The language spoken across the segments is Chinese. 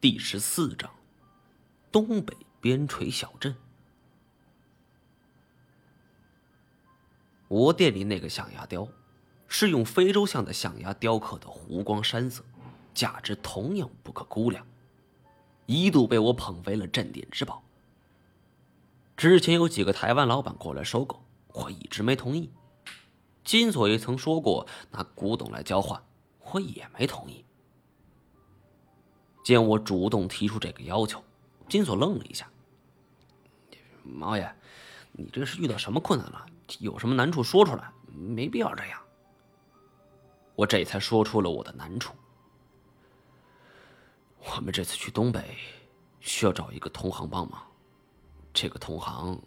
第十四章：东北边陲小镇。我店里那个象牙雕，是用非洲象的象牙雕刻的湖光山色，价值同样不可估量，一度被我捧为了镇店之宝。之前有几个台湾老板过来收购，我一直没同意。金锁也曾说过拿古董来交换，我也没同意。见我主动提出这个要求，金锁愣了一下。毛爷，你这是遇到什么困难了？有什么难处说出来，没必要这样。我这才说出了我的难处。我们这次去东北，需要找一个同行帮忙。这个同行，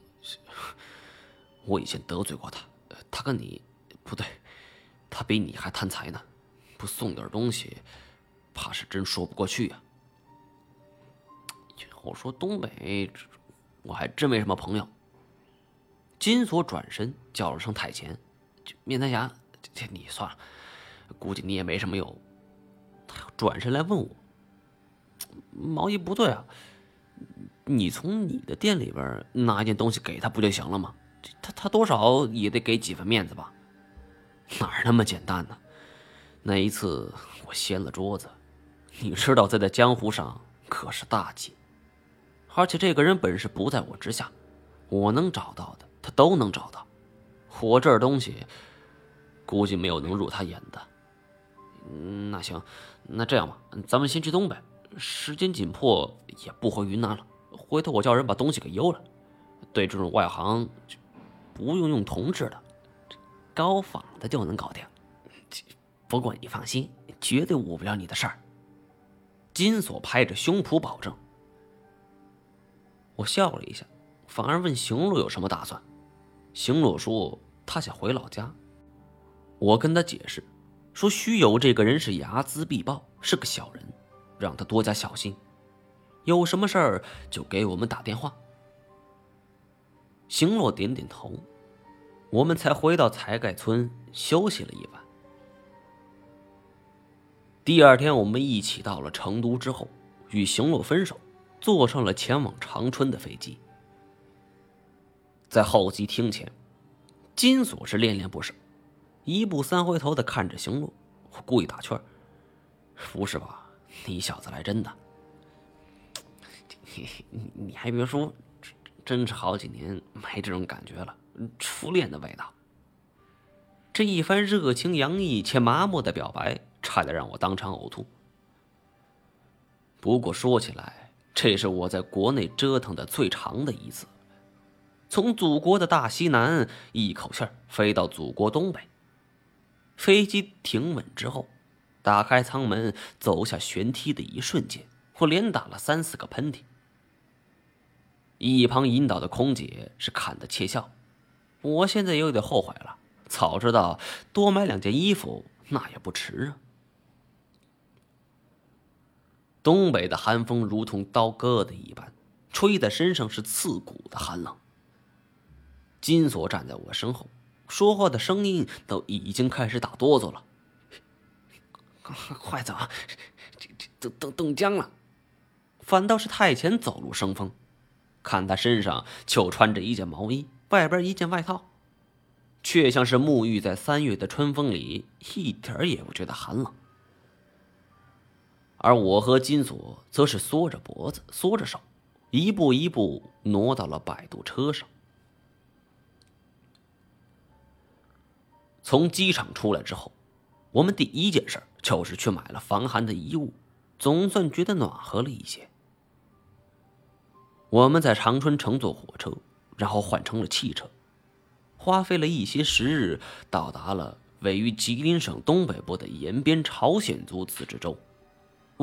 我以前得罪过他，他跟你不对，他比你还贪财呢，不送点东西。怕是真说不过去呀。我说东北，我还真没什么朋友。金锁转身叫了声“太监”，面瘫侠，这你算了，估计你也没什么用。他转身来问我：“毛衣不对啊，你从你的店里边拿一件东西给他不就行了吗？他他多少也得给几分面子吧？哪那么简单呢？那一次我掀了桌子。”你知道，在在江湖上可是大忌，而且这个人本事不在我之下，我能找到的他都能找到，我这儿东西估计没有能入他眼的。那行，那这样吧，咱们先去东北，时间紧迫，也不回云南了。回头我叫人把东西给邮了。对这种外行，不用用铜制的，高仿的就能搞定。不过你放心，绝对误不了你的事儿。金锁拍着胸脯保证。我笑了一下，反而问邢洛有什么打算。邢洛说他想回老家。我跟他解释，说徐友这个人是睚眦必报，是个小人，让他多加小心，有什么事儿就给我们打电话。邢洛点点头，我们才回到才盖村休息了一晚。第二天，我们一起到了成都之后，与邢洛分手，坐上了前往长春的飞机。在候机厅前，金锁是恋恋不舍，一步三回头的看着邢洛，我故意打趣儿：“不是吧，你小子来真的？你 你还别说，真是好几年没这种感觉了，初恋的味道。”这一番热情洋溢且麻木的表白。差点让我当场呕吐。不过说起来，这是我在国内折腾的最长的一次，从祖国的大西南一口气飞到祖国东北。飞机停稳之后，打开舱门走下舷梯的一瞬间，我连打了三四个喷嚏。一旁引导的空姐是看得窃笑，我现在有点后悔了，早知道多买两件衣服那也不迟啊。东北的寒风如同刀割的一般，吹在身上是刺骨的寒冷。金锁站在我身后，说话的声音都已经开始打哆嗦了。快走，这这都都冻僵了。反倒是太前走路生风，看他身上就穿着一件毛衣，外边一件外套，却像是沐浴在三月的春风里，一点也不觉得寒冷。而我和金锁则是缩着脖子，缩着手，一步一步挪到了摆渡车上。从机场出来之后，我们第一件事就是去买了防寒的衣物，总算觉得暖和了一些。我们在长春乘坐火车，然后换成了汽车，花费了一些时日，到达了位于吉林省东北部的延边朝鲜族自治州。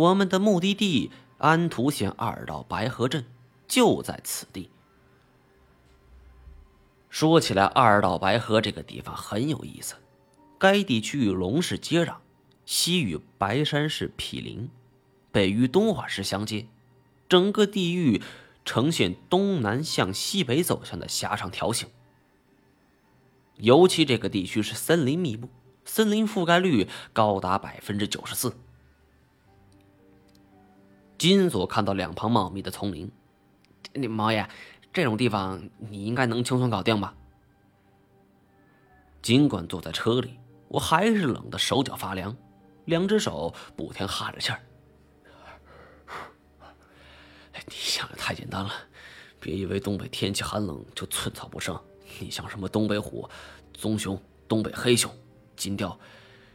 我们的目的地安图县二道白河镇就在此地。说起来，二道白河这个地方很有意思。该地区与龙市接壤，西与白山市毗邻，北与东华市相接，整个地域呈现东南向西北走向的狭长条形。尤其这个地区是森林密布，森林覆盖率高达百分之九十四。金锁看到两旁茂密的丛林，你毛爷，这种地方你应该能轻松搞定吧？尽管坐在车里，我还是冷得手脚发凉，两只手不停哈着气儿。你想的太简单了，别以为东北天气寒冷就寸草不生。你像什么东北虎、棕熊、东北黑熊、金雕，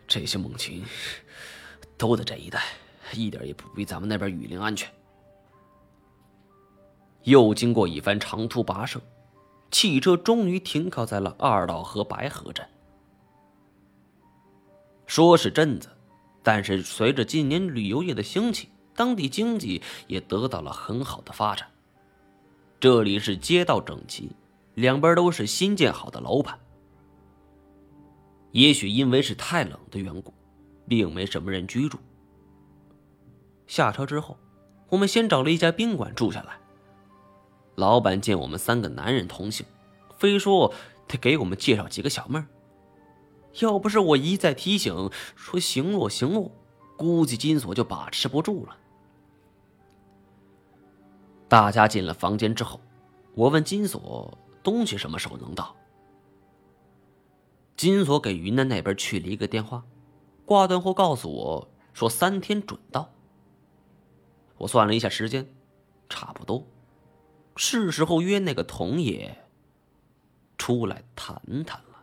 这些猛禽都在这一带，一点也不比咱们那边雨林安全。又经过一番长途跋涉，汽车终于停靠在了二道河白河镇。说是镇子，但是随着今年旅游业的兴起，当地经济也得到了很好的发展。这里是街道整齐。两边都是新建好的楼盘。也许因为是太冷的缘故，并没什么人居住。下车之后，我们先找了一家宾馆住下来。老板见我们三个男人同行，非说得给我们介绍几个小妹儿。要不是我一再提醒说行路行路，估计金锁就把持不住了。大家进了房间之后，我问金锁。东西什么时候能到？金锁给云南那边去了一个电话，挂断后告诉我说三天准到。我算了一下时间，差不多，是时候约那个童爷出来谈谈了。